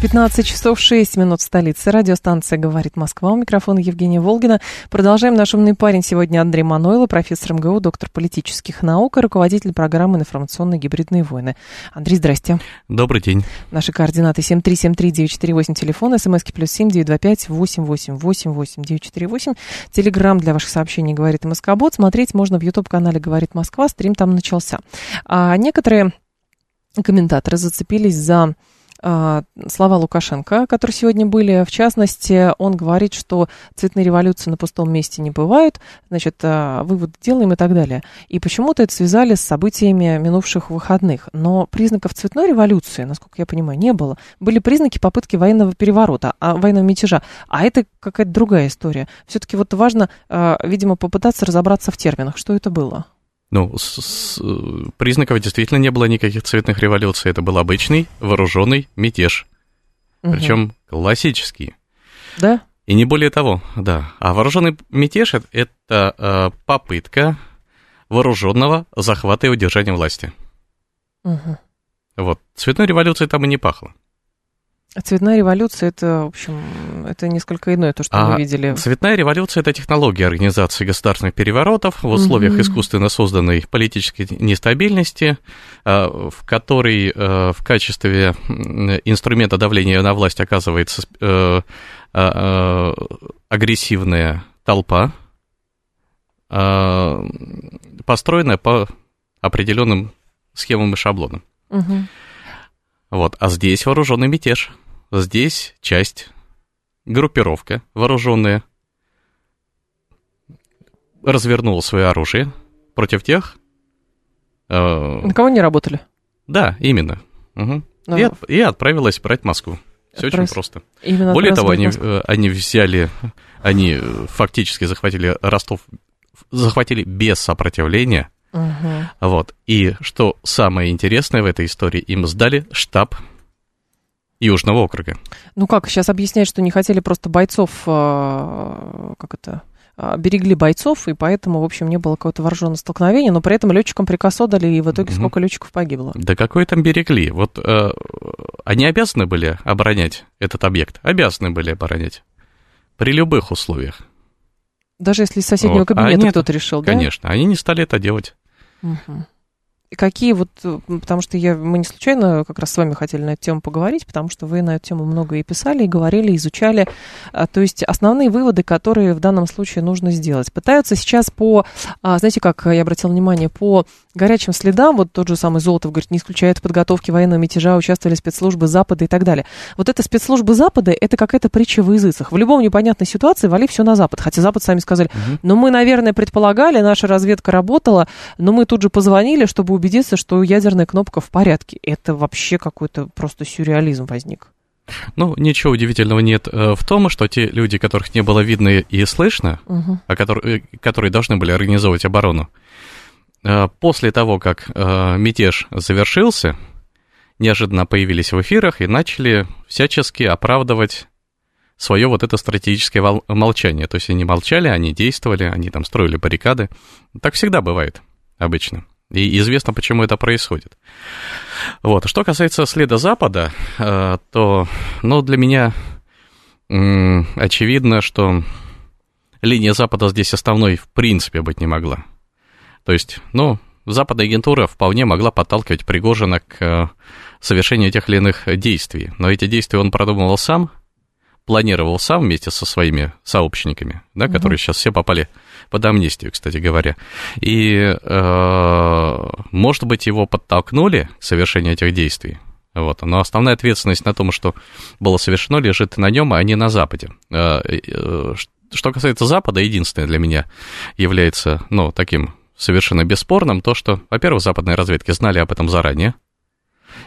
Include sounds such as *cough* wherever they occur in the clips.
15 часов 6 минут в столице. Радиостанция «Говорит Москва». У микрофона Евгения Волгина. Продолжаем. Наш умный парень сегодня Андрей Манойло, профессор МГУ, доктор политических наук и руководитель программы «Информационные гибридные войны». Андрей, здрасте. Добрый день. Наши координаты 7373948, телефон, смски плюс 7 925 888 948. Телеграмм для ваших сообщений «Говорит Москобот». Смотреть можно в YouTube-канале «Говорит Москва». Стрим там начался. А некоторые комментаторы зацепились за слова Лукашенко, которые сегодня были. В частности, он говорит, что цветные революции на пустом месте не бывают, значит, а, вывод делаем и так далее. И почему-то это связали с событиями минувших выходных. Но признаков цветной революции, насколько я понимаю, не было. Были признаки попытки военного переворота, а, военного мятежа. А это какая-то другая история. Все-таки вот важно, а, видимо, попытаться разобраться в терминах. Что это было? Ну, с, с, признаков действительно не было никаких цветных революций. Это был обычный вооруженный мятеж. Угу. Причем классический. Да? И не более того, да. А вооруженный мятеж это э, попытка вооруженного захвата и удержания власти. Угу. Вот. Цветной революции там и не пахло. Цветная революция это, в общем, это несколько иное, то, что а мы видели. Цветная революция это технология организации государственных переворотов в условиях mm-hmm. искусственно созданной политической нестабильности, а, в которой а, в качестве инструмента давления на власть оказывается э, а, агрессивная толпа, построенная по определенным схемам и шаблонам. Угу. Вот. А здесь вооруженный мятеж. Здесь часть, группировка вооруженная, развернула свое оружие против тех... Э, На кого не работали? Да, именно. Угу. Ну, и, от, и отправилась брать Москву. Все Отправ... очень просто. Именно Более того, они, э, они взяли, они фактически захватили Ростов, захватили без сопротивления Угу. Вот. И что самое интересное в этой истории, им сдали штаб Южного округа. Ну как, сейчас объясняют, что не хотели просто бойцов, э, как это, э, берегли бойцов, и поэтому, в общем, не было какого-то вооруженного столкновения, но при этом летчикам приказ отдали, и в итоге угу. сколько летчиков погибло? Да какое там берегли? Вот э, они обязаны были оборонять этот объект, обязаны были оборонять при любых условиях. Даже если из соседнего вот. кабинета а кто-то решил, конечно, да? Конечно, они не стали это делать. Угу. Какие вот, э, потому что я, мы не случайно как раз с вами хотели на эту тему поговорить, потому что вы на эту тему много и писали, и говорили, и изучали. А, то есть основные выводы, которые в данном случае нужно сделать. Пытаются сейчас по, а, знаете, как я обратила внимание, по горячим следам, вот тот же самый Золотов говорит, не исключает подготовки военного мятежа, участвовали спецслужбы Запада и так далее. Вот это спецслужбы Запада, это какая-то притча в языцах. В любом непонятной ситуации вали все на Запад. Хотя Запад сами сказали, угу. ну мы, наверное, предполагали, наша разведка работала, но мы тут же позвонили, чтобы убедиться, что ядерная кнопка в порядке. Это вообще какой-то просто сюрреализм возник. Ну, ничего удивительного нет э, в том, что те люди, которых не было видно и слышно, угу. а которые, э, которые должны были организовывать оборону, Э, после того, как мятеж завершился, неожиданно появились в эфирах и начали всячески оправдывать свое вот это стратегическое молчание. То есть они молчали, они действовали, они там строили баррикады. Так всегда бывает обычно. И известно, почему это происходит. Вот. Что касается следа Запада, э, то, ну, для меня очевидно, что линия Запада здесь основной в принципе быть не могла. То есть, ну, западная агентура вполне могла подталкивать Пригожина к э, совершению тех или иных действий. Но эти действия он продумывал сам, планировал сам вместе со своими сообщниками, да, угу. которые сейчас все попали под амнистию, кстати говоря. И, э, может быть, его подтолкнули к совершению этих действий. Вот. Но основная ответственность на том, что было совершено, лежит на нем, а не на Западе. Э, что касается Запада, единственное для меня является, ну, таким совершенно бесспорным то, что, во-первых, западные разведки знали об этом заранее,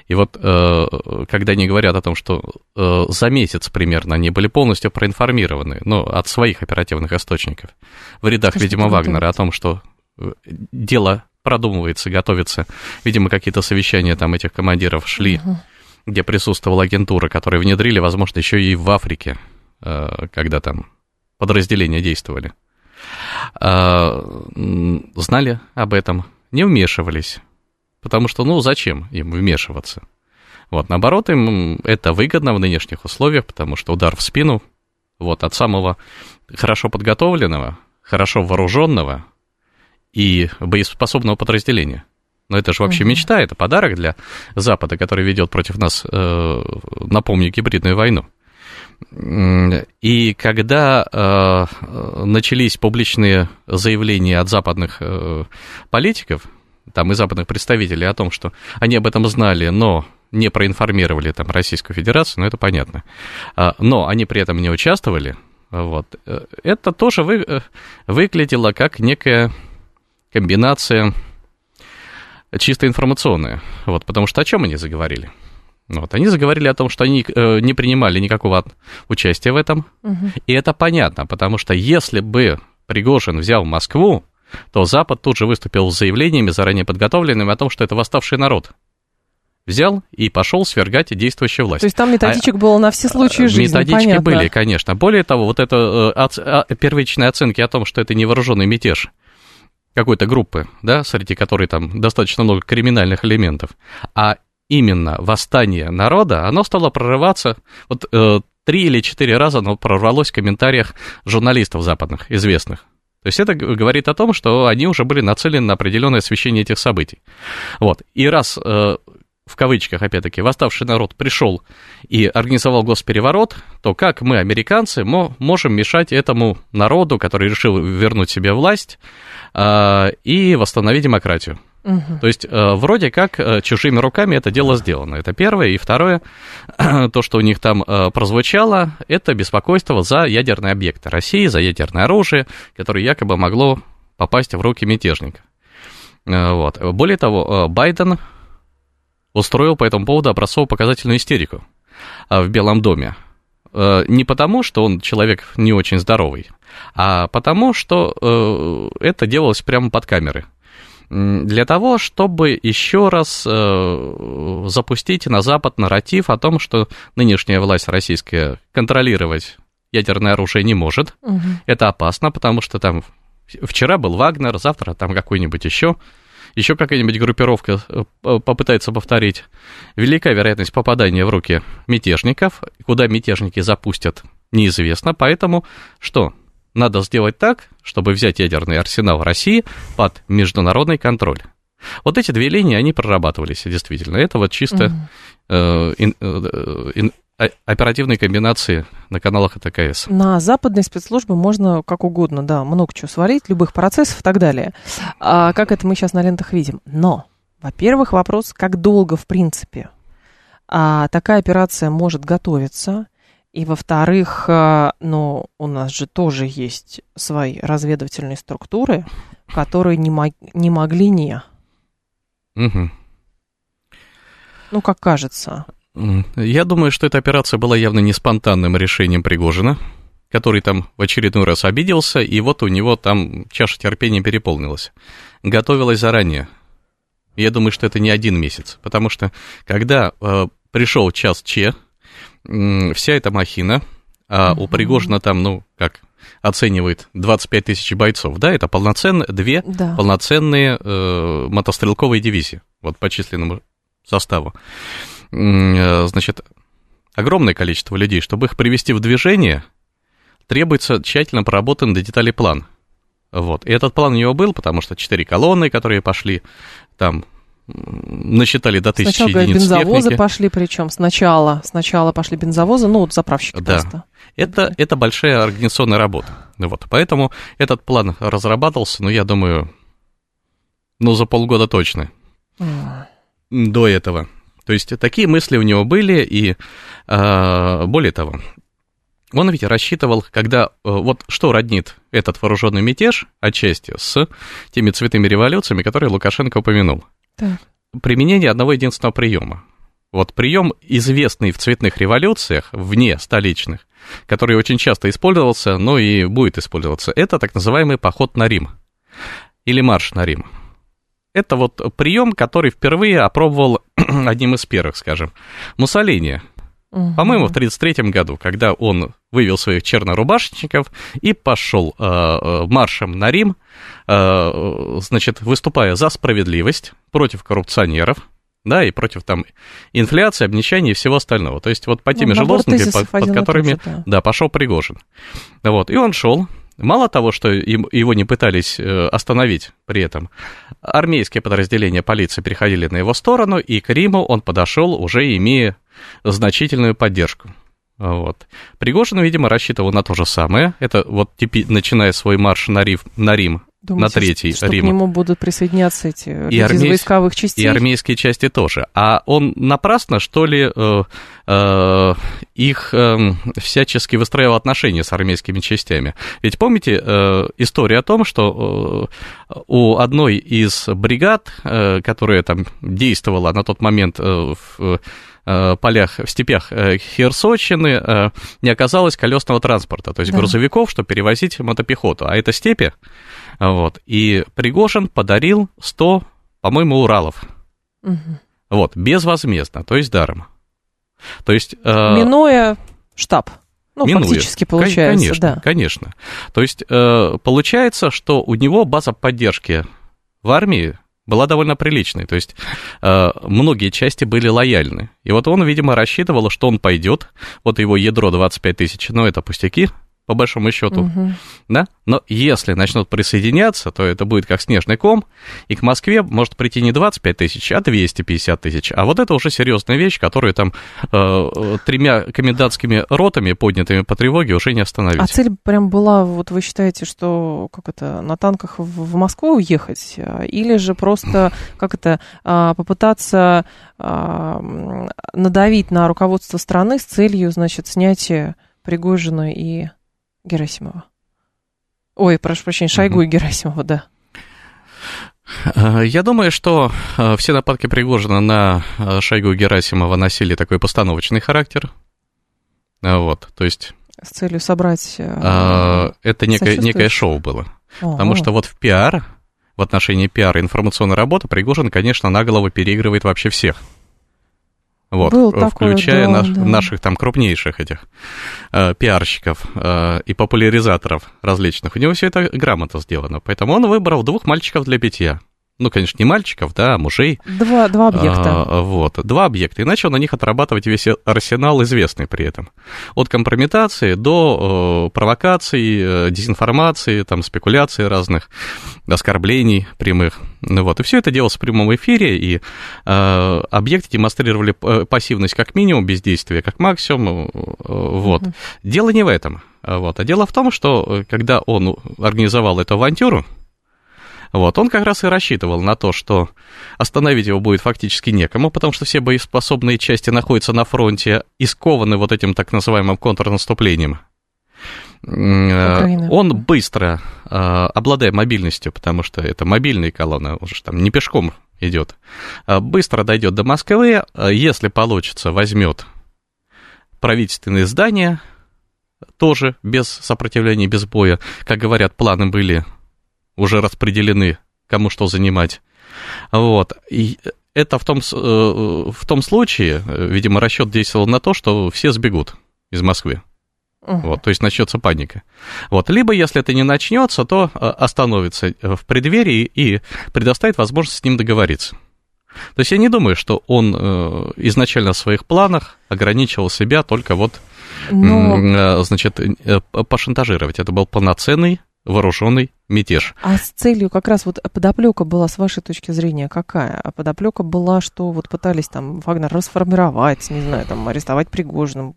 И вот э, когда они говорят о том, что э, за месяц примерно они были полностью проинформированы, ну, от своих оперативных источников, в рядах, Скажите, видимо, Вагнера, о том, что э, дело продумывается, готовится, видимо, какие-то совещания там этих командиров шли, угу. где присутствовала агентура, которые внедрили, возможно, еще и в Африке, когда там подразделения действовали. Знали об этом, не вмешивались потому что, ну, зачем им вмешиваться? Вот, наоборот, им это выгодно в нынешних условиях, потому что удар в спину, вот, от самого хорошо подготовленного, хорошо вооруженного и боеспособного подразделения. Но это же вообще мечта, это подарок для Запада, который ведет против нас, э, напомню, гибридную войну. И когда э, начались публичные заявления от западных э, политиков, там и западных представителей о том, что они об этом знали, но не проинформировали там Российскую Федерацию, ну это понятно. А, но они при этом не участвовали, вот. Э, это тоже вы, э, выглядело как некая комбинация чисто информационная, вот, потому что о чем они заговорили? Вот, они заговорили о том, что они э, не принимали никакого участия в этом, угу. и это понятно, потому что если бы Пригожин взял Москву, то Запад тут же выступил с заявлениями, заранее подготовленными, о том, что это восставший народ. Взял и пошел свергать действующую власть. То есть там методичек а, было на все случаи жизни, Методички понятно. были, конечно. Более того, вот это э, а, первичные оценки о том, что это не вооруженный мятеж какой-то группы, да, среди которой там достаточно много криминальных элементов, а именно восстание народа, оно стало прорываться, вот э, три или четыре раза оно прорвалось в комментариях журналистов западных, известных. То есть это говорит о том, что они уже были нацелены на определенное освещение этих событий. Вот. И раз э, в кавычках, опять-таки, восставший народ пришел и организовал госпереворот, то как мы, американцы, можем мешать этому народу, который решил вернуть себе власть э, и восстановить демократию? Угу. То есть, э, вроде как э, чужими руками это дело сделано. Это первое. И второе, *clears throat* то, что у них там э, прозвучало, это беспокойство за ядерные объекты России, за ядерное оружие, которое якобы могло попасть в руки мятежника. Вот. Более того, Байден устроил по этому поводу образцово-показательную истерику в Белом доме. Не потому, что он человек не очень здоровый, а потому, что это делалось прямо под камеры для того, чтобы еще раз э, запустить на Запад нарратив о том, что нынешняя власть российская контролировать ядерное оружие не может. Угу. Это опасно, потому что там вчера был Вагнер, завтра там какой-нибудь еще еще какая-нибудь группировка э, попытается повторить. Велика вероятность попадания в руки мятежников. Куда мятежники запустят, неизвестно. Поэтому что? Надо сделать так, чтобы взять ядерный арсенал России под международный контроль. Вот эти две линии, они прорабатывались действительно. Это вот чисто э, ин, э, ин, оперативные комбинации на каналах АТКС. На западные спецслужбы можно как угодно, да, много чего свалить, любых процессов и так далее. А как это мы сейчас на лентах видим. Но, во-первых, вопрос, как долго, в принципе, а, такая операция может готовиться, и во-вторых, э, ну, у нас же тоже есть свои разведывательные структуры, которые не, мог, не могли не. Угу. Ну, как кажется. Я думаю, что эта операция была явно не спонтанным решением Пригожина, который там в очередной раз обиделся, и вот у него там чаша терпения переполнилась. Готовилась заранее. Я думаю, что это не один месяц, потому что когда э, пришел час Че, вся эта махина, а у Пригожина там, ну, как оценивает 25 тысяч бойцов, да, это полноценные, две да. полноценные э, мотострелковые дивизии, вот по численному составу. Э, значит, огромное количество людей, чтобы их привести в движение, требуется тщательно проработанный до деталей план. Вот. И этот план у него был, потому что четыре колонны, которые пошли, там насчитали до тысячи сначала, единиц бензовозы техники. пошли, причем сначала, сначала пошли бензовозы, ну вот заправщики да. просто. Это, это большая организационная работа. Вот, поэтому этот план разрабатывался, ну, я думаю, ну, за полгода точно. Mm. До этого. То есть такие мысли у него были, и э, более того, он ведь рассчитывал, когда... Э, вот что роднит этот вооруженный мятеж отчасти с теми цветными революциями, которые Лукашенко упомянул. Так. Применение одного единственного приема. Вот прием, известный в цветных революциях, вне столичных, который очень часто использовался, но и будет использоваться, это так называемый поход на Рим или марш на Рим. Это вот прием, который впервые опробовал *clears throat* одним из первых, скажем, Муссолини. Угу. По-моему, в 1933 году, когда он вывел своих чернорубашечников и пошел э, э, маршем на Рим, значит, выступая за справедливость против коррупционеров, да, и против там инфляции, обнищания и всего остального. То есть вот по теми ну, же лозунгам, под, под которыми, да. да, пошел Пригожин. Вот, и он шел, Мало того, что им, его не пытались э, остановить при этом, армейские подразделения полиции переходили на его сторону, и к Риму он подошел, уже имея значительную поддержку. Вот. Пригожин, видимо, рассчитывал на то же самое. Это вот теперь, начиная свой марш на Рим, на Рим Думаете, на третий что Рим. к нему будут присоединяться эти люди и армейс... из войсковых частей? И армейские части тоже. А он напрасно, что ли, э, э, их э, всячески выстраивал отношения с армейскими частями? Ведь помните э, историю о том, что э, у одной из бригад, э, которая там действовала на тот момент э, в э, полях, в степях э, Херсонщины не оказалось колесного транспорта, то есть да. грузовиков, чтобы перевозить мотопехоту. А это степи, вот. И Пригожин подарил 100, по-моему, Уралов. Угу. Вот, безвозмездно, то есть даром. То есть... Э, Минуя штаб. Ну, Минуя. фактически получается, конечно, да. Конечно. То есть э, получается, что у него база поддержки в армии была довольно приличной. То есть э, многие части были лояльны. И вот он, видимо, рассчитывал, что он пойдет. Вот его ядро 25 тысяч, но это пустяки, по большому счету, угу. да? Но если начнут присоединяться, то это будет как снежный ком, и к Москве может прийти не 25 тысяч, а 250 тысяч. А вот это уже серьезная вещь, которую там э, тремя комендантскими ротами, поднятыми по тревоге, уже не остановить. А цель прям была, вот вы считаете, что как это, на танках в, в Москву уехать? Или же просто, как это, а, попытаться а, надавить на руководство страны с целью, значит, снятия Пригожина и Герасимова. Ой, прошу прощения, Шойгу угу. и Герасимова, да. Э, я думаю, что э, все нападки Пригожина на э, Шойгу и Герасимова носили такой постановочный характер. Вот, то есть... С целью собрать... Это некое, некое шоу было. О, Потому о. что вот в пиар, в отношении пиара информационной работы Пригожин, конечно, на голову переигрывает вообще всех. Вот, Был включая такой, да, наш, да. наших там крупнейших этих э, пиарщиков э, и популяризаторов различных. У него все это грамотно сделано. Поэтому он выбрал двух мальчиков для питья ну, конечно, не мальчиков, да, а мужей. Два, два объекта. А, вот, два объекта. И начал на них отрабатывать весь арсенал, известный при этом. От компрометации до э, провокаций, э, дезинформации, там, спекуляций разных, оскорблений прямых. Ну, вот. И все это делалось в прямом эфире, и э, объекты демонстрировали э, пассивность как минимум, бездействие как максимум. Э, вот. Угу. Дело не в этом. Вот. А дело в том, что когда он организовал эту авантюру, вот, он как раз и рассчитывал на то, что остановить его будет фактически некому, потому что все боеспособные части находятся на фронте и скованы вот этим так называемым контрнаступлением. Украина. Он быстро, а, обладая мобильностью, потому что это мобильная колонна, уже там не пешком идет, а, быстро дойдет до Москвы, если получится, возьмет правительственные здания, тоже без сопротивления, без боя. Как говорят, планы были уже распределены, кому что занимать. Вот. И это в том, э, в том случае, видимо, расчет действовал на то, что все сбегут из Москвы. Угу. Вот, то есть начнется паника. Вот, либо, если это не начнется, то э, остановится в преддверии и предоставит возможность с ним договориться. То есть я не думаю, что он э, изначально в своих планах ограничивал себя только вот, Но... значит, пошантажировать. Это был полноценный вооруженный мятеж. А с целью как раз вот подоплека была, с вашей точки зрения, какая? А подоплека была, что вот пытались там Вагнер расформировать, не знаю, там арестовать Пригожина.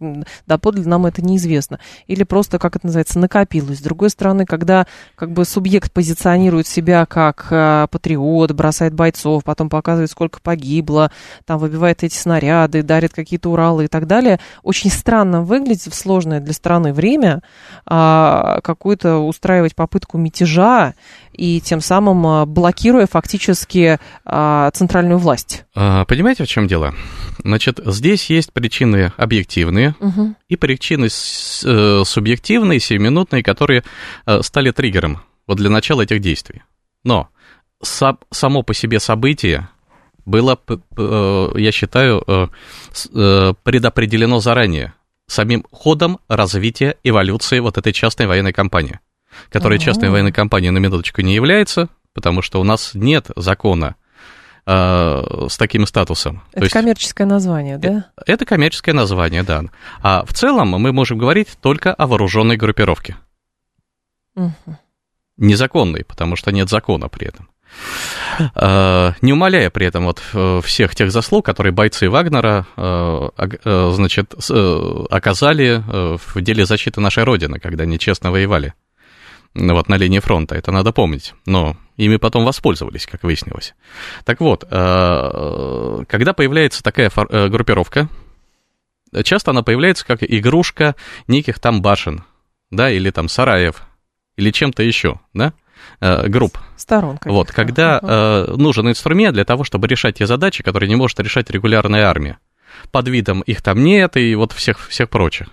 Доподлинно нам это неизвестно. Или просто, как это называется, накопилось. С другой стороны, когда как бы субъект позиционирует себя как а, патриот, бросает бойцов, потом показывает, сколько погибло, там выбивает эти снаряды, дарит какие-то Уралы и так далее, очень странно выглядит в сложное для страны время а, какую-то устраивать попытку мятежа рубежа и тем самым а, блокируя фактически а, центральную власть. А, понимаете, в чем дело? Значит, здесь есть причины объективные угу. и причины э, субъективные, сиюминутные, которые э, стали триггером вот для начала этих действий. Но само по себе событие было, э, я считаю, предопределено заранее самим ходом развития эволюции вот этой частной военной компании которая частной военной компанией на минуточку не является, потому что у нас нет закона э, с таким статусом. Это То есть, коммерческое название, да? Это, это коммерческое название, да. А в целом мы можем говорить только о вооруженной группировке. Угу. Незаконной, потому что нет закона при этом. Э, не умаляя при этом вот э, всех тех заслуг, которые бойцы Вагнера, э, значит, оказали в деле защиты нашей Родины, когда они честно воевали вот на линии фронта, это надо помнить, но ими потом воспользовались, как выяснилось. Так вот, э, когда появляется такая э, группировка, часто она появляется как игрушка неких там башен, да, или там сараев, или чем-то еще, да, э, групп. Сторонка. Вот, когда uh нужен инструмент для того, чтобы решать те задачи, которые не может решать регулярная армия. Под видом их там нет и вот всех, всех прочих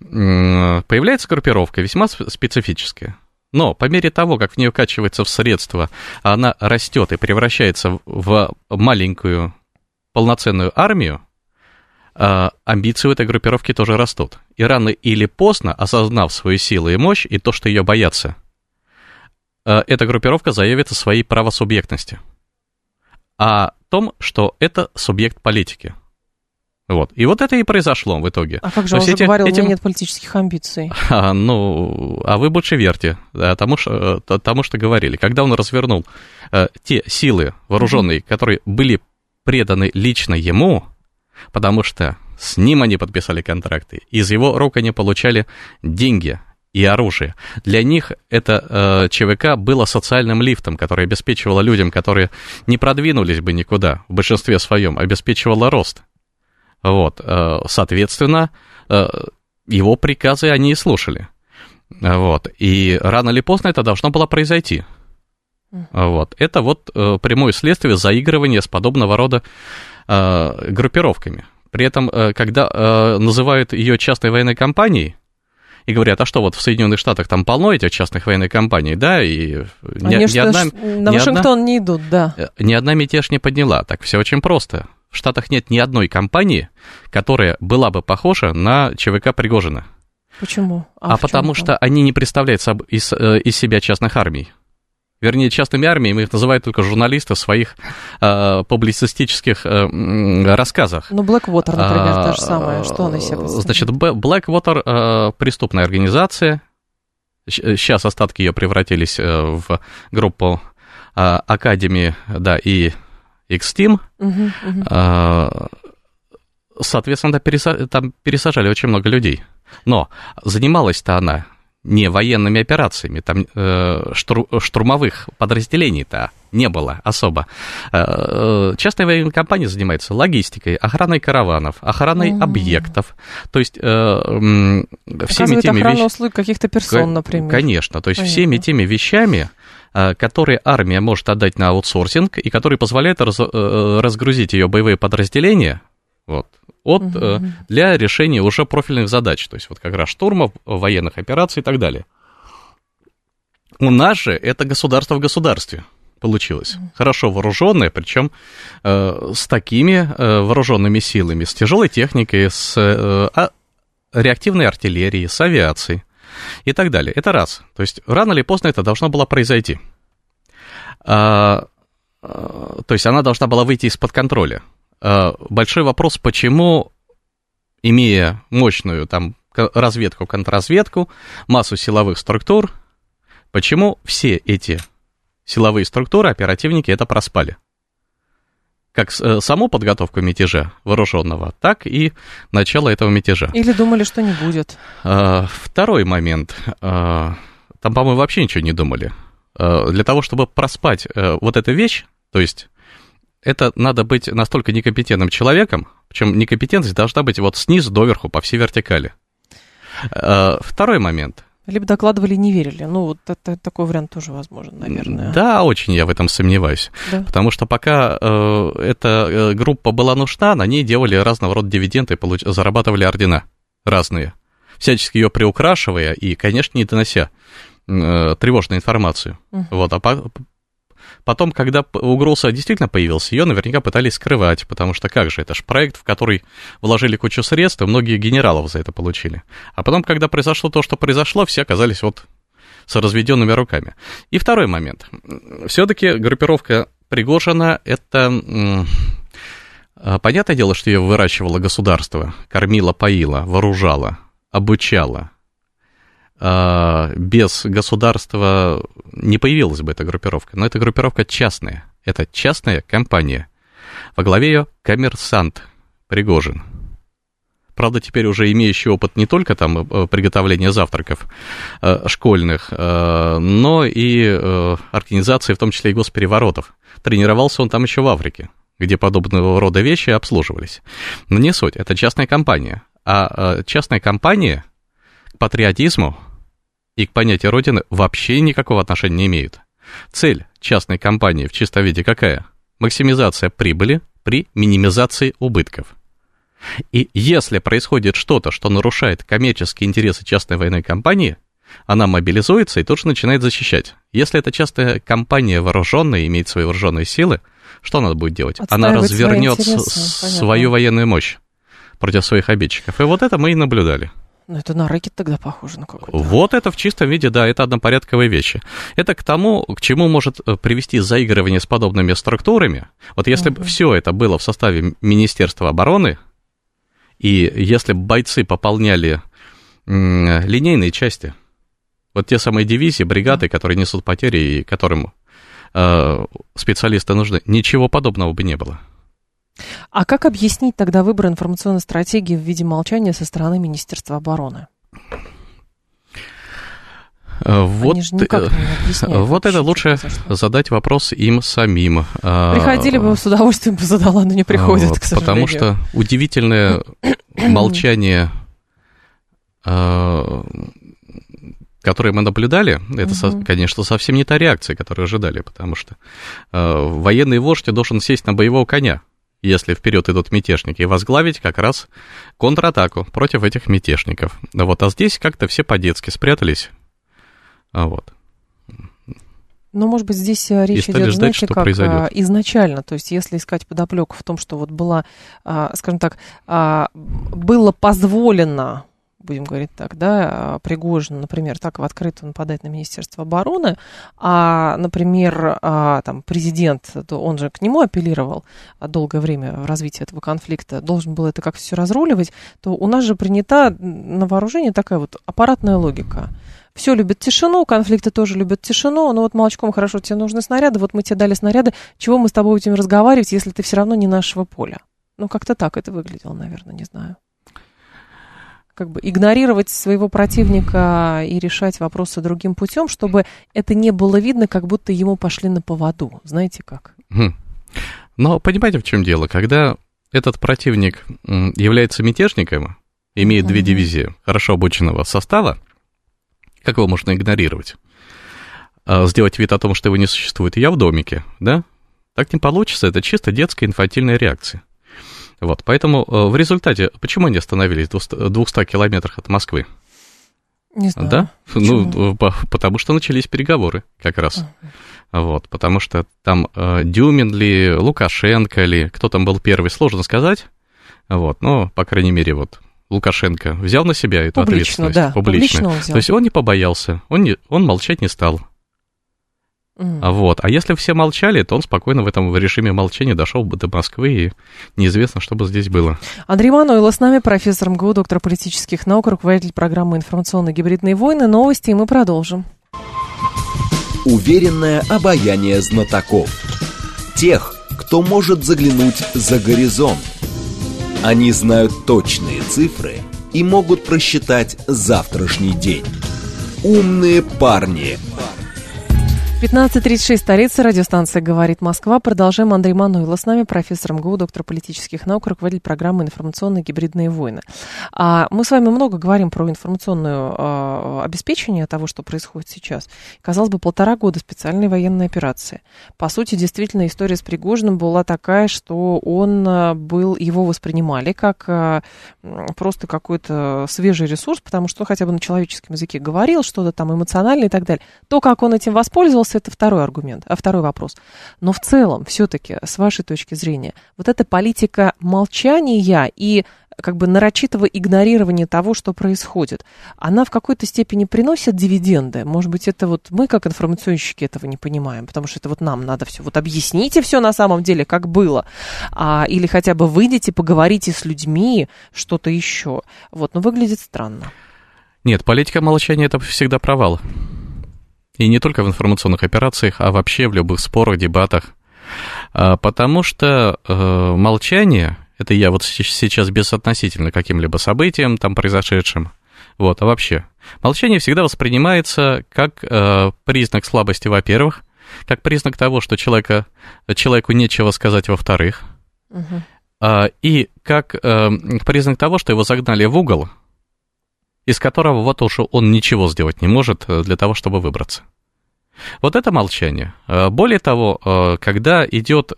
появляется группировка весьма специфическая. Но по мере того, как в нее качивается в средства, она растет и превращается в маленькую полноценную армию, а, амбиции у этой группировки тоже растут. И рано или поздно, осознав свою силу и мощь и то, что ее боятся, а, эта группировка заявит о своей правосубъектности. О том, что это субъект политики – вот. И вот это и произошло в итоге. А как же он эти, говорил, этим... у меня нет политических амбиций? *laughs* А, ну, а вы больше верьте да, тому, что, тому, что говорили. Когда он развернул э, те силы вооруженные, mm-hmm. которые были преданы лично ему, потому что с ним они подписали контракты, из его рук они получали деньги и оружие. Для них это э, ЧВК было социальным лифтом, который обеспечивало людям, которые не продвинулись бы никуда, в большинстве своем, обеспечивало рост. Вот, э, соответственно, э, его приказы они и слушали. Вот, и рано или поздно это должно было произойти. Вот, это вот э, прямое следствие заигрывания с подобного рода группировками. При этом, когда называют ее частной военной компанией, и говорят, а что, вот в Соединенных Штатах там полно этих частных военных компаний, да, и Они ни, что, ни одна... На ни Вашингтон одна, не идут, да. Ни одна мятеж не подняла, так все очень просто. В Штатах нет ни одной компании, которая была бы похожа на ЧВК Пригожина. Почему? А, а потому что они не представляют из, э, из себя частных армий. Вернее, частными армиями их называют только журналисты в своих э, публицистических э, рассказах. Ну, Blackwater, например, а, то же самое. Что он из себя Значит, Blackwater э, преступная организация. Сейчас остатки ее превратились э, в группу э, Академии, да, и X-Team. Угу, угу. Соответственно, там пересажали очень много людей. Но занималась-то она не военными операциями, там э, штурмовых подразделений-то не было особо. Э, э, частная военная компания занимается логистикой, охраной караванов, охраной mm. объектов, то есть э, всеми теми вещами... услуг каких-то персон, например. Конечно, то есть Понятно. всеми теми вещами, которые армия может отдать на аутсорсинг и которые позволяют раз, э, разгрузить ее боевые подразделения вот, от, угу. для решения уже профильных задач, то есть вот как раз штурмов, военных операций и так далее. У нас же это государство в государстве получилось. Хорошо вооруженное, причем э, с такими э, вооруженными силами, с тяжелой техникой, с э, а, реактивной артиллерией, с авиацией и так далее. Это раз. То есть рано или поздно это должно было произойти. А, а, то есть она должна была выйти из-под контроля. А, большой вопрос, почему, имея мощную там разведку, контрразведку, массу силовых структур, почему все эти силовые структуры, оперативники это проспали? Как э, саму подготовку мятежа вооруженного, так и начало этого мятежа. Или думали, что не будет. А, второй момент. А, там, по-моему, вообще ничего не думали. А, для того, чтобы проспать э, вот эту вещь, то есть это надо быть настолько некомпетентным человеком, причем некомпетентность должна быть вот снизу доверху по всей вертикали. Второй момент. Либо докладывали и не верили. Ну, вот это, такой вариант тоже возможен, наверное. Да, очень я в этом сомневаюсь. Да. Потому что пока э, эта э, группа была нужна, на ней делали разного рода дивиденды, получ... зарабатывали ордена разные, всячески ее приукрашивая и, конечно, не донося э, тревожную информацию. Uh-huh. Вот, а по... Потом, когда угроза действительно появился, ее наверняка пытались скрывать, потому что как же, это же проект, в который вложили кучу средств, и многие генералов за это получили. А потом, когда произошло то, что произошло, все оказались вот с разведенными руками. И второй момент. Все-таки группировка Пригожина — это... А, понятное дело, что ее выращивало государство, кормило, поило, вооружало, обучало, без государства не появилась бы эта группировка. Но эта группировка частная. Это частная компания. Во главе ее коммерсант Пригожин. Правда, теперь уже имеющий опыт не только там э, приготовления завтраков э, школьных, э, но и организации, в том числе и госпереворотов. Тренировался он там еще в Африке, где подобного рода вещи обслуживались. Но не суть, это частная компания. А частная компания к патриотизму и к понятию Родины вообще никакого отношения не имеют. Цель частной компании в чистом виде какая? Максимизация прибыли при минимизации убытков. И если происходит что-то, что нарушает коммерческие интересы частной военной компании, она мобилизуется и тут же начинает защищать. Если эта частная компания вооруженная, имеет свои вооруженные силы, что она будет делать? Она развернет свою военную мощь против своих обидчиков. И вот это мы и наблюдали. Ну, это на рэкет тогда похоже на какой-то. Вот это в чистом виде, да, это однопорядковые вещи. Это к тому, к чему может э, привести заигрывание с подобными структурами. Вот если угу. бы все это было в составе Министерства обороны, и если бы бойцы пополняли линейные части, вот те самые дивизии, бригады, которые несут потери и которым э, специалисты нужны, ничего подобного бы не было. А как объяснить тогда выбор информационной стратегии в виде молчания со стороны Министерства обороны? Э, вот, вот это лучше задать вопрос им самим. А, Приходили бы с удовольствием бы задала, но не приходят, вот, к сожалению. Потому что удивительное *clears throat* молчание, а, которое мы наблюдали, это, угу. конечно, совсем не та реакция, которую ожидали, потому что а, военный вождь должен сесть на боевого коня если вперед идут мятежники, и возглавить как раз контратаку против этих мятежников. Вот, а здесь как-то все по-детски спрятались. А вот. Но, может быть, здесь э, речь идет, ждать, знаете, что как произойдет. А, изначально, то есть если искать подоплеку в том, что вот была, а, скажем так, а, было позволено будем говорить так, да, Пригожин, например, так в открытую нападать на Министерство обороны, а, например, а, там, президент, он же к нему апеллировал долгое время в развитии этого конфликта, должен был это как все разруливать, то у нас же принята на вооружение такая вот аппаратная логика. Все любят тишину, конфликты тоже любят тишину, но вот молочком хорошо, тебе нужны снаряды, вот мы тебе дали снаряды, чего мы с тобой будем разговаривать, если ты все равно не нашего поля? Ну, как-то так это выглядело, наверное, не знаю как бы игнорировать своего противника и решать вопросы другим путем, чтобы это не было видно, как будто ему пошли на поводу. Знаете как? Хм. Но понимаете, в чем дело? Когда этот противник является мятежником, имеет две дивизии хорошо обученного состава, как его можно игнорировать? А, сделать вид о том, что его не существует. Я в домике, да? Так не получится, это чисто детская инфантильная реакция. Вот, поэтому э, в результате, почему они остановились в 200 километрах от Москвы? Не знаю. Да? Ну, потому что начались переговоры как раз. Uh-huh. Вот, потому что там э, Дюмин ли, Лукашенко ли, кто там был первый, сложно сказать. Вот, но, по крайней мере, вот Лукашенко взял на себя эту публично, ответственность. Да, публично. публично То есть он не побоялся, он, не, он молчать не стал. Mm. Вот. А если все молчали, то он спокойно в этом режиме молчания дошел бы до Москвы, и неизвестно, что бы здесь было. Андрей Мануйло с нами, профессор МГУ, доктор политических наук, руководитель программы «Информационные гибридные войны». Новости, и мы продолжим. Уверенное обаяние знатоков. Тех, кто может заглянуть за горизонт. Они знают точные цифры и могут просчитать завтрашний день. Умные парни. парни 15.36, столица, радиостанция «Говорит Москва». Продолжаем. Андрей Мануйло с нами, профессор МГУ, доктор политических наук, руководитель программы «Информационные гибридные войны». А мы с вами много говорим про информационное а, обеспечение того, что происходит сейчас. Казалось бы, полтора года специальной военной операции. По сути, действительно, история с Пригожиным была такая, что он а, был, его воспринимали как а, просто какой-то свежий ресурс, потому что хотя бы на человеческом языке говорил что-то там эмоциональное и так далее. То, как он этим воспользовался, это второй аргумент, а второй вопрос. Но в целом, все-таки, с вашей точки зрения, вот эта политика молчания и как бы нарочитого игнорирования того, что происходит, она в какой-то степени приносит дивиденды. Может быть, это вот мы, как информационщики, этого не понимаем, потому что это вот нам надо все. Вот объясните все на самом деле, как было. А, или хотя бы выйдите, поговорите с людьми, что-то еще. Вот, но выглядит странно. Нет, политика молчания это всегда провал. И не только в информационных операциях, а вообще в любых спорах, дебатах. А, потому что э, молчание, это я вот сейчас безотносительно каким-либо событиям там произошедшим, вот, а вообще, молчание всегда воспринимается как э, признак слабости, во-первых, как признак того, что человека, человеку нечего сказать, во-вторых, угу. и как э, признак того, что его загнали в угол, из которого вот уж он ничего сделать не может для того, чтобы выбраться. Вот это молчание. Э, более того, э, когда идет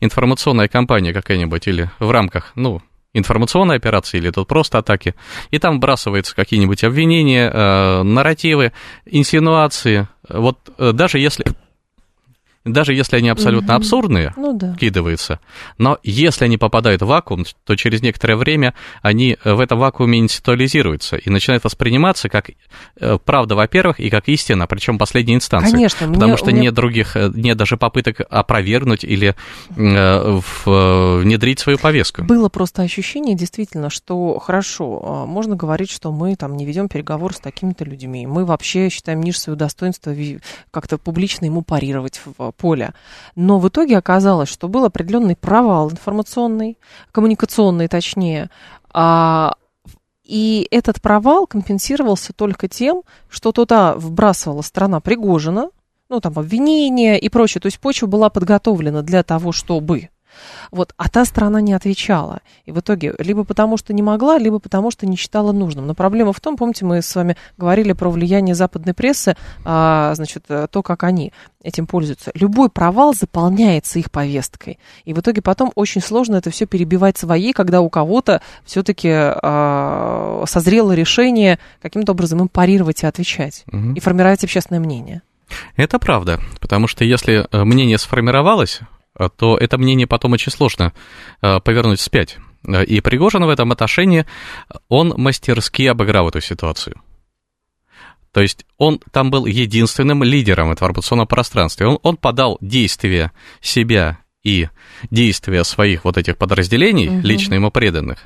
информационная кампания какая-нибудь или в рамках, ну, информационной операции или тут просто атаки, и там вбрасываются какие-нибудь обвинения, нарративы, инсинуации. Вот даже если даже если они абсолютно угу. абсурдные, ну, да. вкидываются, но если они попадают в вакуум, то через некоторое время они в этом вакууме институализируются и начинают восприниматься как э, правда, во-первых, и как истина, причем последней инстанции. Конечно. Потому мне, что меня... нет других, э, нет даже попыток опровергнуть или э, внедрить свою повестку. Было просто ощущение, действительно, что хорошо, а, можно говорить, что мы там не ведем переговор с такими-то людьми, мы вообще считаем ниже своего достоинства как-то публично ему парировать в поля. Но в итоге оказалось, что был определенный провал информационный, коммуникационный точнее, а, и этот провал компенсировался только тем, что туда вбрасывала страна Пригожина, ну, там, обвинения и прочее. То есть почва была подготовлена для того, чтобы вот, а та страна не отвечала. И в итоге либо потому, что не могла, либо потому, что не считала нужным. Но проблема в том, помните, мы с вами говорили про влияние западной прессы, а, значит, то, как они этим пользуются. Любой провал заполняется их повесткой. И в итоге потом очень сложно это все перебивать своей, когда у кого-то все-таки а, созрело решение каким-то образом им парировать и отвечать. Угу. И формировать общественное мнение. Это правда, потому что если э, мнение сформировалось, Э, то это мнение потом очень сложно э, повернуть вспять. Э, и Пригожин в этом отношении, он мастерски обыграл эту ситуацию. То есть он там был единственным лидером информационного пространства. Он, он подал действия себя и действия своих вот этих подразделений, угу. лично ему преданных,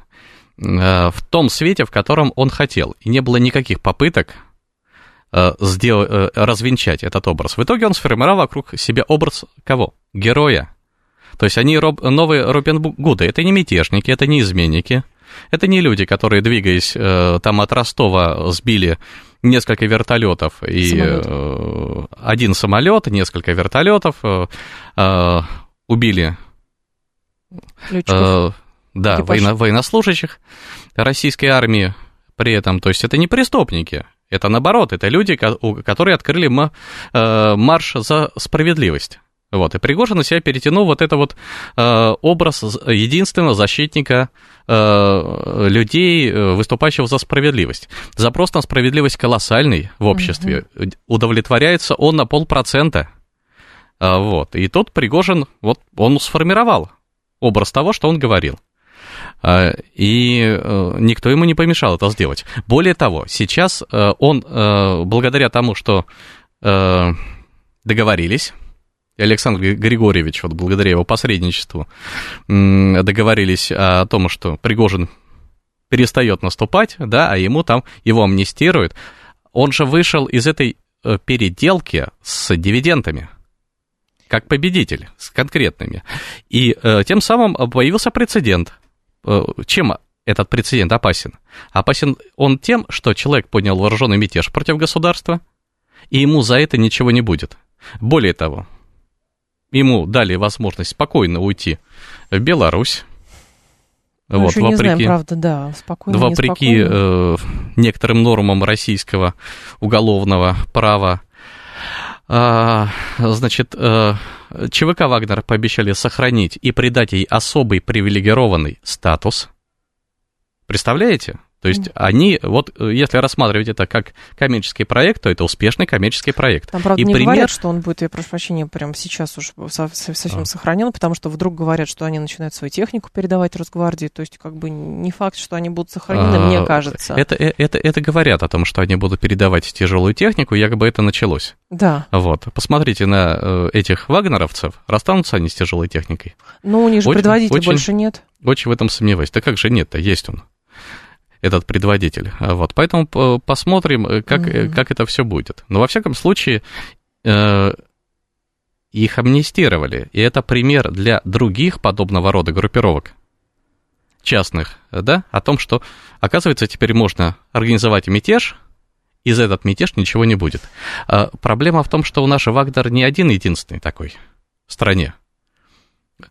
в том свете, в котором он хотел. И не было никаких попыток сделать, развенчать этот образ. В итоге он сформировал вокруг себя образ кого? Героя. То есть они роб, новые Робин Гуды. Это не мятежники, это не изменники. Это не люди, которые, двигаясь э, там от Ростова, сбили несколько вертолетов и э, один самолет, несколько вертолетов, э, э, убили э, да, военно, военнослужащих российской армии при этом. То есть это не преступники, это наоборот, это люди, которые открыли э, марш за справедливость. Вот, и Пригожин на себя перетянул вот это вот э, образ единственного защитника э, людей, э, выступающего за справедливость. Запрос на справедливость колоссальный в обществе. Угу. Удовлетворяется он на полпроцента. Э, вот, и тут Пригожин, вот он сформировал образ того, что он говорил. Э, и э, никто ему не помешал это сделать. Более того, сейчас он, благодаря тому, что договорились Александр Григорьевич, вот благодаря его посредничеству, договорились о том, что Пригожин перестает наступать, да, а ему там его амнистируют. Он же вышел из этой э, переделки с дивидендами, как победитель, с конкретными. И э, тем самым появился прецедент. Э, чем этот прецедент опасен? Опасен он тем, что человек поднял вооруженный мятеж против государства, и ему за это ничего не будет. Более того, ему дали возможность спокойно уйти в Беларусь. Ну, вот, еще вопреки, не знаем, правда, да, спокойно, Вопреки э, некоторым нормам российского уголовного права. А, значит, э, ЧВК Вагнера пообещали сохранить и придать ей особый привилегированный статус. Представляете? То есть они, вот э, если рассматривать это как коммерческий проект, то это успешный коммерческий проект. Там, правда, и не пример... говорят, что он будет, я прошу прощения, прямо сейчас уж совсем а. сохранен, потому что вдруг говорят, что они начинают свою технику передавать Росгвардии, то есть как бы не факт, что они будут сохранены, а, мне кажется. Это, э, это, это говорят о том, что они будут передавать тяжелую технику, якобы это началось. Да. Вот, посмотрите на э, этих вагнеровцев, расстанутся они с тяжелой техникой? Ну, у них же очень, предводителя очень, больше нет. Очень в этом сомневаюсь. Да как же нет-то, есть он этот предводитель. Вот, поэтому посмотрим, э, как, mm-hmm. как это все будет. Но во всяком случае, э, их амнистировали, и это пример для других подобного рода группировок частных, да, о том, что, оказывается, теперь можно организовать мятеж, и за этот мятеж ничего не будет. А проблема в том, что у нас Вагнер не один единственный такой в стране.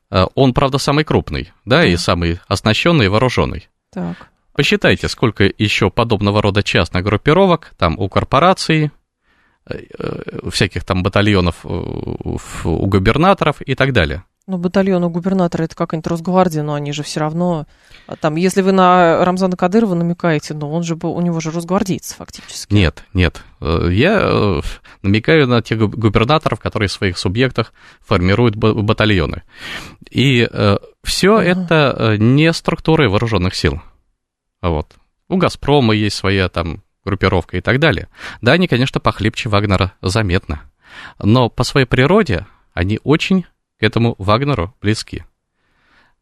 А он, правда, самый крупный, да, и самый оснащенный и вооруженный. Так. Посчитайте, сколько еще подобного рода частных группировок там у корпораций, э, э, всяких там батальонов э, у губернаторов и так далее. Ну, батальон у губернатора это какая-нибудь Росгвардия, но они же все равно... А там, если вы на Рамзана Кадырова намекаете, ну, он же, у него же росгвардейцы фактически. Нет, нет. Я намекаю на тех губернаторов, которые в своих субъектах формируют батальоны. И все ага. это не структуры вооруженных сил. Вот. У «Газпрома» есть своя там группировка и так далее. Да, они, конечно, похлебче Вагнера заметно. Но по своей природе они очень к этому Вагнеру близки.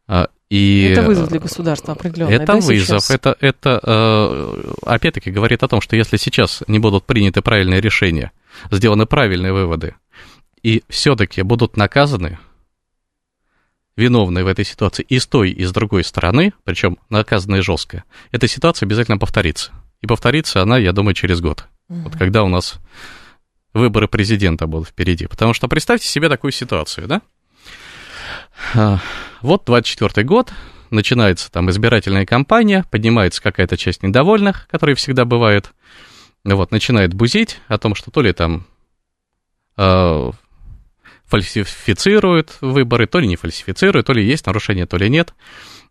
А, и это вызов для государства определенный. Это да, вызов. Сейчас? Это, это э, опять-таки говорит о том, что если сейчас не будут приняты правильные решения, сделаны правильные выводы, и все-таки будут наказаны виновные в этой ситуации и с той, и с другой стороны, причем наказанные жестко, эта ситуация обязательно повторится. И повторится она, я думаю, через год. Угу. Вот когда у нас выборы президента будут впереди. Потому что представьте себе такую ситуацию, да? А, вот 24 год, начинается там избирательная кампания, поднимается какая-то часть недовольных, которые всегда бывают, вот, начинает бузить о том, что то ли там а, фальсифицируют выборы, то ли не фальсифицируют, то ли есть нарушение, то ли нет.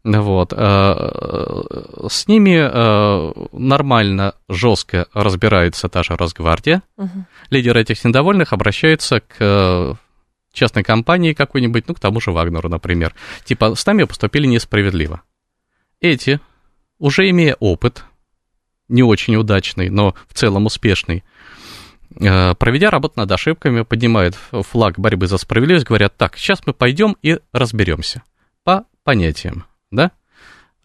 Вот. Э, с ними э, нормально, жестко разбирается та же Росгвардия. Угу. Лидер этих недовольных обращается к э, частной компании какой-нибудь, ну, к тому же Вагнеру, например. Типа, с нами поступили несправедливо. Эти, уже имея опыт, не очень удачный, но в целом успешный, проведя работу над ошибками, поднимают флаг борьбы за справедливость, говорят, так, сейчас мы пойдем и разберемся по понятиям, да?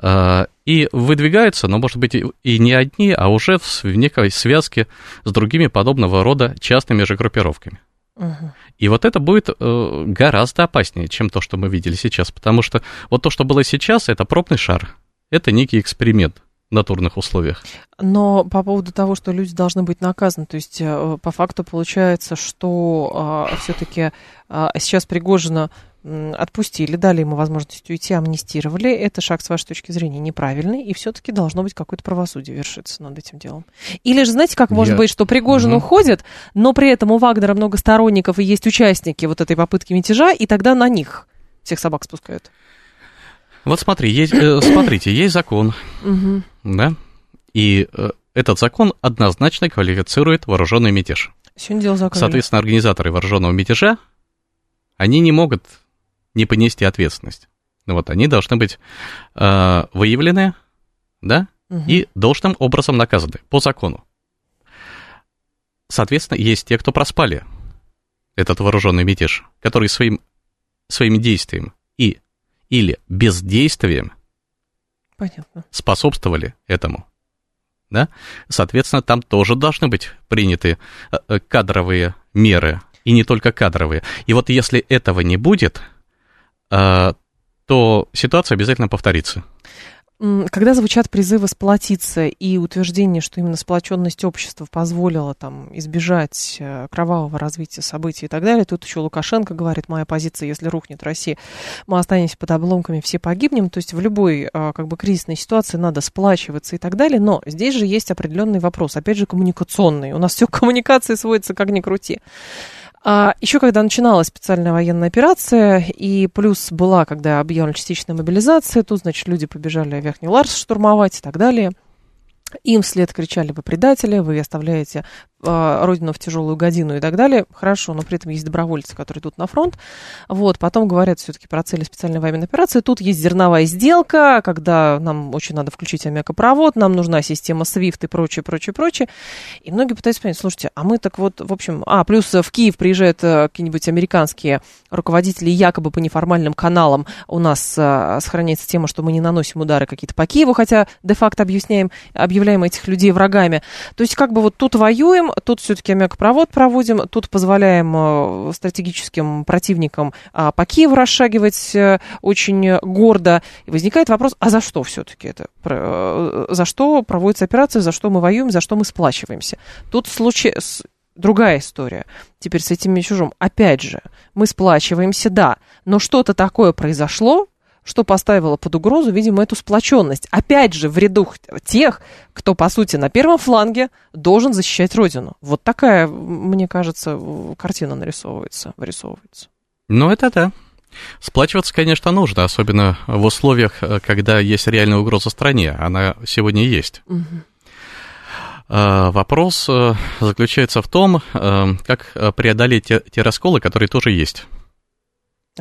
Э, и выдвигаются, но, может быть, и не одни, а уже в некой связке с другими подобного рода частными же группировками. Угу. И вот это будет э, гораздо опаснее, чем то, что мы видели сейчас, потому что вот то, что было сейчас, это пробный шар, это некий эксперимент натурных условиях. Но по поводу того, что люди должны быть наказаны, то есть э, по факту получается, что а, все-таки а, сейчас Пригожина отпустили, дали ему возможность уйти, амнистировали. Это шаг, с вашей точки зрения, неправильный, и все-таки должно быть какое-то правосудие вершиться над этим делом. Или же, знаете, как может Я... быть, что Пригожин угу. уходит, но при этом у Вагнера много сторонников и есть участники вот этой попытки мятежа, и тогда на них всех собак спускают. Вот смотри, есть, э, *coughs* смотрите, есть закон, угу. да, и э, этот закон однозначно квалифицирует вооруженный мятеж. Сегодня дело закона. Соответственно, организаторы вооруженного мятежа, они не могут не понести ответственность. Ну вот, они должны быть э, выявлены, да, угу. и должным образом наказаны по закону. Соответственно, есть те, кто проспали этот вооруженный мятеж, которые своим, своим действием или бездействием Понятно. способствовали этому. Да? Соответственно, там тоже должны быть приняты э, э, кадровые меры, и не только кадровые. И вот если этого не будет, э, то ситуация обязательно повторится. Когда звучат призывы сплотиться и утверждение, что именно сплоченность общества позволила там избежать э, кровавого развития событий и так далее, тут еще Лукашенко говорит, моя позиция, если рухнет Россия, мы останемся под обломками, все погибнем. То есть в любой э, как бы кризисной ситуации надо сплачиваться и так далее. Но здесь же есть определенный вопрос, опять же, коммуникационный. У нас все к коммуникации сводится, как ни крути. А еще когда начиналась специальная военная операция, и плюс была, когда объявлена частичная мобилизация, тут, значит, люди побежали Верхний Ларс штурмовать и так далее. Им вслед кричали, вы предатели, вы оставляете родину в тяжелую годину и так далее. Хорошо, но при этом есть добровольцы, которые идут на фронт. Вот, потом говорят все-таки про цели специальной военной операции. Тут есть зерновая сделка, когда нам очень надо включить аммиакопровод, нам нужна система SWIFT и прочее, прочее, прочее. И многие пытаются понять, слушайте, а мы так вот, в общем, а, плюс в Киев приезжают э, какие-нибудь американские руководители, якобы по неформальным каналам у нас э, сохраняется тема, что мы не наносим удары какие-то по Киеву, хотя де-факто объясняем, объявляем этих людей врагами. То есть как бы вот тут воюем, тут все-таки аммиакопровод проводим, тут позволяем э, стратегическим противникам а, по Киеву расшагивать э, очень гордо. И возникает вопрос, а за что все-таки это? Э, за что проводится операция, за что мы воюем, за что мы сплачиваемся? Тут случай другая история. Теперь с этим чужим. Опять же, мы сплачиваемся, да, но что-то такое произошло, что поставило под угрозу, видимо, эту сплоченность. Опять же, в рядах тех, кто, по сути, на первом фланге должен защищать Родину. Вот такая, мне кажется, картина нарисовывается, вырисовывается. Ну, это да. Сплачиваться, конечно, нужно, особенно в условиях, э, когда есть реальная угроза стране. Она сегодня есть. Угу. Вопрос э, заключается в том, э, как преодолеть те расколы, которые тоже есть.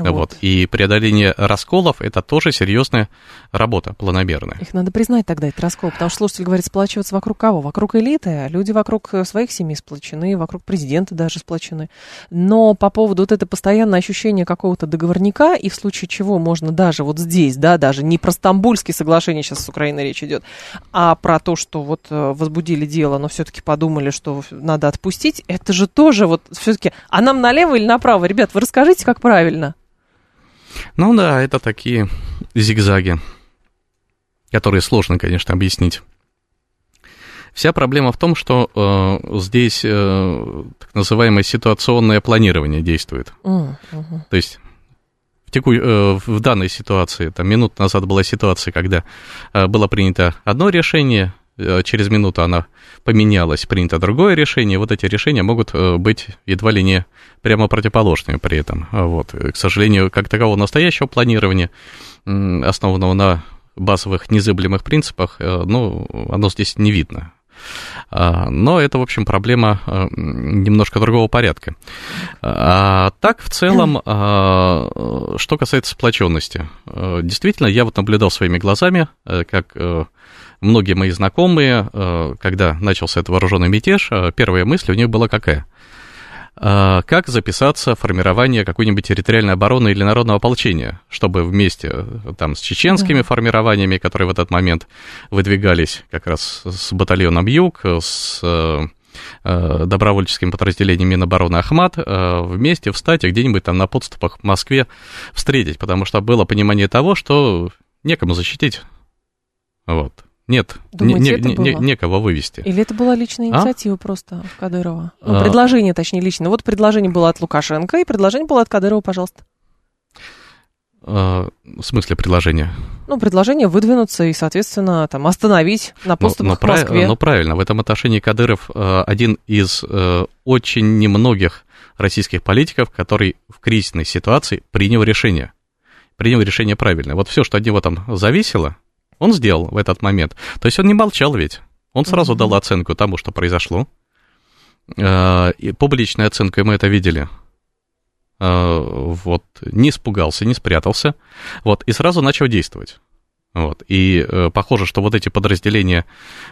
Вот. вот. И преодоление расколов это тоже серьезная работа, планомерная. Их надо признать тогда, это раскол, потому что слушатель говорит, сплачиваться вокруг кого? Вокруг элиты, люди вокруг своих семей сплочены, вокруг президента даже сплочены. Но по поводу вот это постоянное ощущение какого-то договорника, и в случае чего можно даже вот здесь, да, даже не про Стамбульские соглашения сейчас с Украиной речь идет, а про то, что вот э, возбудили дело, но все-таки подумали, что надо отпустить, это же тоже вот все-таки, а нам налево или направо? Ребят, вы расскажите, как правильно? Ну да, это такие зигзаги, которые сложно, конечно, объяснить. Вся проблема в том, что э, здесь э, так называемое ситуационное планирование действует. Uh-huh. То есть в, теку, э, в данной ситуации, там минут назад была ситуация, когда э, было принято одно решение, через минуту она поменялась, принято другое решение, вот эти решения могут э, быть едва ли не прямо противоположными при этом. Вот. К сожалению, как такового настоящего планирования, основанного на базовых незыблемых принципах, э, ну, оно здесь не видно. А, но это, в общем, проблема немножко другого порядка. А так, в целом, а, что касается сплоченности. Действительно, я вот наблюдал своими глазами, как многие мои знакомые, э, когда начался этот вооруженный мятеж, э, первая мысль у них была какая? Э, как записаться в формирование какой-нибудь территориальной обороны или народного ополчения, чтобы вместе там, с чеченскими да. формированиями, которые в этот момент выдвигались как раз с батальоном Юг, с добровольческим подразделением Минобороны Ахмат, вместе встать и где-нибудь там на подступах к Москве встретить, потому что было понимание того, что некому защитить. Вот. Нет, Думаете, не, не, не, некого вывести. Или это была личная а? инициатива а? просто Кадырова? Ну, а... предложение, точнее, личное. Вот предложение было от Лукашенко, и предложение было от Кадырова, пожалуйста. А, в смысле предложение? Ну, предложение выдвинуться и, соответственно, там, остановить на поступах но, но к Москве. Ну, правильно, в этом отношении Кадыров э, один из э, очень немногих российских политиков, который в кризисной ситуации принял решение. Принял решение правильное. Вот все, что от него там зависело, он сделал в этот момент. То есть он не молчал ведь. Он сразу дал оценку тому, что произошло. Э, и публичная оценка, и мы это видели. Э, вот, не испугался, не спрятался. Вот, и сразу начал действовать. Вот, и э, похоже, что вот эти подразделения,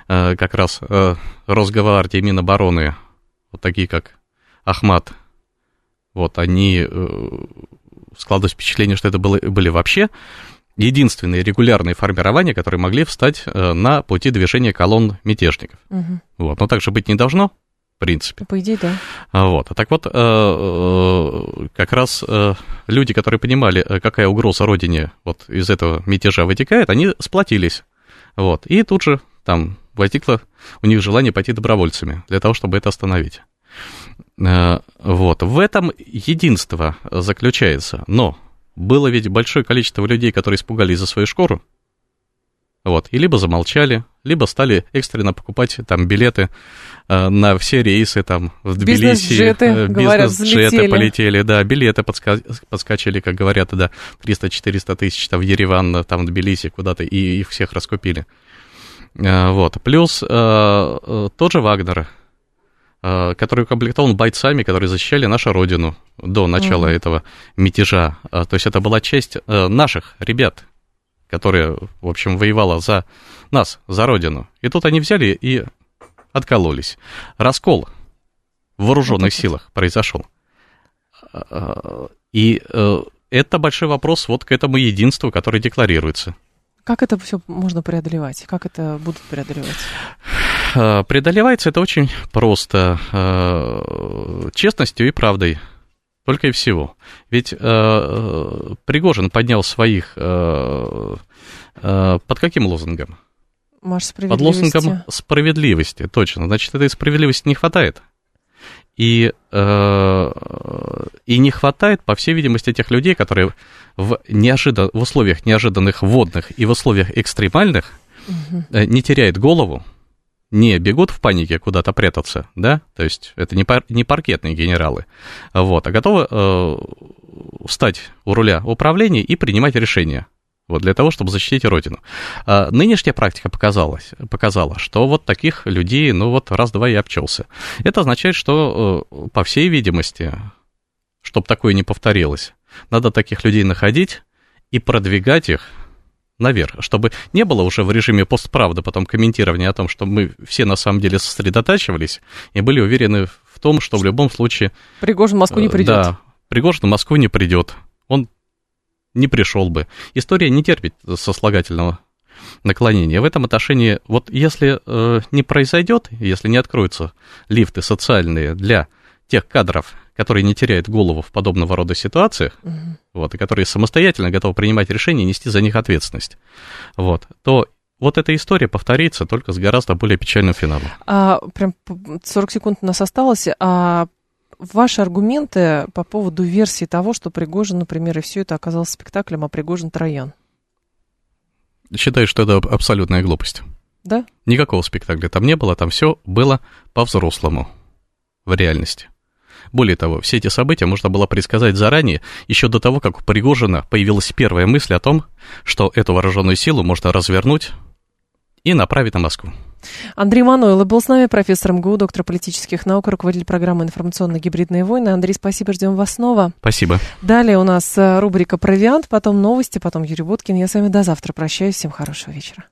как раз Росгвардии, Минобороны, вот такие как Ахмат, вот, они складывают впечатление, что это было, были вообще единственные регулярные формирования, которые могли встать э, на пути движения колонн мятежников. Угу. Вот. Но так же быть не должно, в принципе. По идее, да. А, вот. А так вот, э, э, как раз люди, которые понимали, какая угроза Родине вот из этого мятежа вытекает, они сплотились. Вот. И тут же там возникло у них желание пойти добровольцами для того, чтобы это остановить. Вот. В этом единство заключается. Но было ведь большое количество людей, которые испугались за свою шкуру, вот, и либо замолчали, либо стали экстренно покупать там билеты э, на все рейсы там в Тбилиси. Бизнес-джеты, э, бизнес-джеты полетели, да, билеты подска- подскочили, как говорят, да, 300-400 тысяч там в Ереван, там в Тбилиси куда-то, и их всех раскупили. Э, вот, плюс э, э, тот же Вагнер, э, который укомплектован бойцами, которые защищали нашу родину до начала mm-hmm. этого мятежа. Э, то есть это была честь э, наших ребят, которая, в общем, воевала за нас, за Родину. И тут они взяли и откололись. Раскол в вооруженных силах произошел. И э, это большой вопрос вот к этому единству, которое декларируется. Как это все можно преодолевать? Как это будут преодолевать? Э, преодолевается это очень просто. Э, честностью и правдой. Только и всего. Ведь э, Пригожин поднял своих... Э, э, под каким лозунгом? Марш Под лозунгом справедливости, точно. Значит, этой справедливости не хватает. И, э, и не хватает, по всей видимости, тех людей, которые в, неожидан, в условиях неожиданных водных и в условиях экстремальных угу. не теряют голову, не бегут в панике куда-то прятаться, да, то есть это не, пар, не паркетные генералы, вот, а готовы э, встать у руля управления и принимать решения, вот, для того, чтобы защитить Родину. А нынешняя практика показалась, показала, что вот таких людей, ну вот раз-два и обчелся. Это означает, что, э, по всей видимости, чтобы такое не повторилось, надо таких людей находить и продвигать их наверх, чтобы не было уже в режиме постправды потом комментирования о том, что мы все на самом деле сосредотачивались и были уверены в том, что в любом случае... Пригожин в Москву не э, придет. Да, Пригожин в Москву не придет. Он не пришел бы. История не терпит сослагательного наклонения. В этом отношении, вот если э, не произойдет, если не откроются лифты социальные для тех кадров, которые не теряют голову в подобного рода ситуациях, угу. вот, и которые самостоятельно готовы принимать решения и нести за них ответственность, вот, то вот эта история повторится только с гораздо более печальным финалом. А, прям 40 секунд у нас осталось. А ваши аргументы по поводу версии того, что Пригожин, например, и все это оказалось спектаклем, а Пригожин Троян? Считаю, что это абсолютная глупость. Да? Никакого спектакля там не было, там все было по-взрослому в реальности. Более того, все эти события можно было предсказать заранее, еще до того, как у Пригожина появилась первая мысль о том, что эту вооруженную силу можно развернуть и направить на Москву. Андрей Мануэлл был с нами, профессор МГУ, доктор политических наук, руководитель программы «Информационно-гибридные войны». Андрей, спасибо, ждем вас снова. Спасибо. Далее у нас э, рубрика «Провиант», потом новости, потом Юрий Буткин. Я с вами до завтра прощаюсь. Всем хорошего вечера.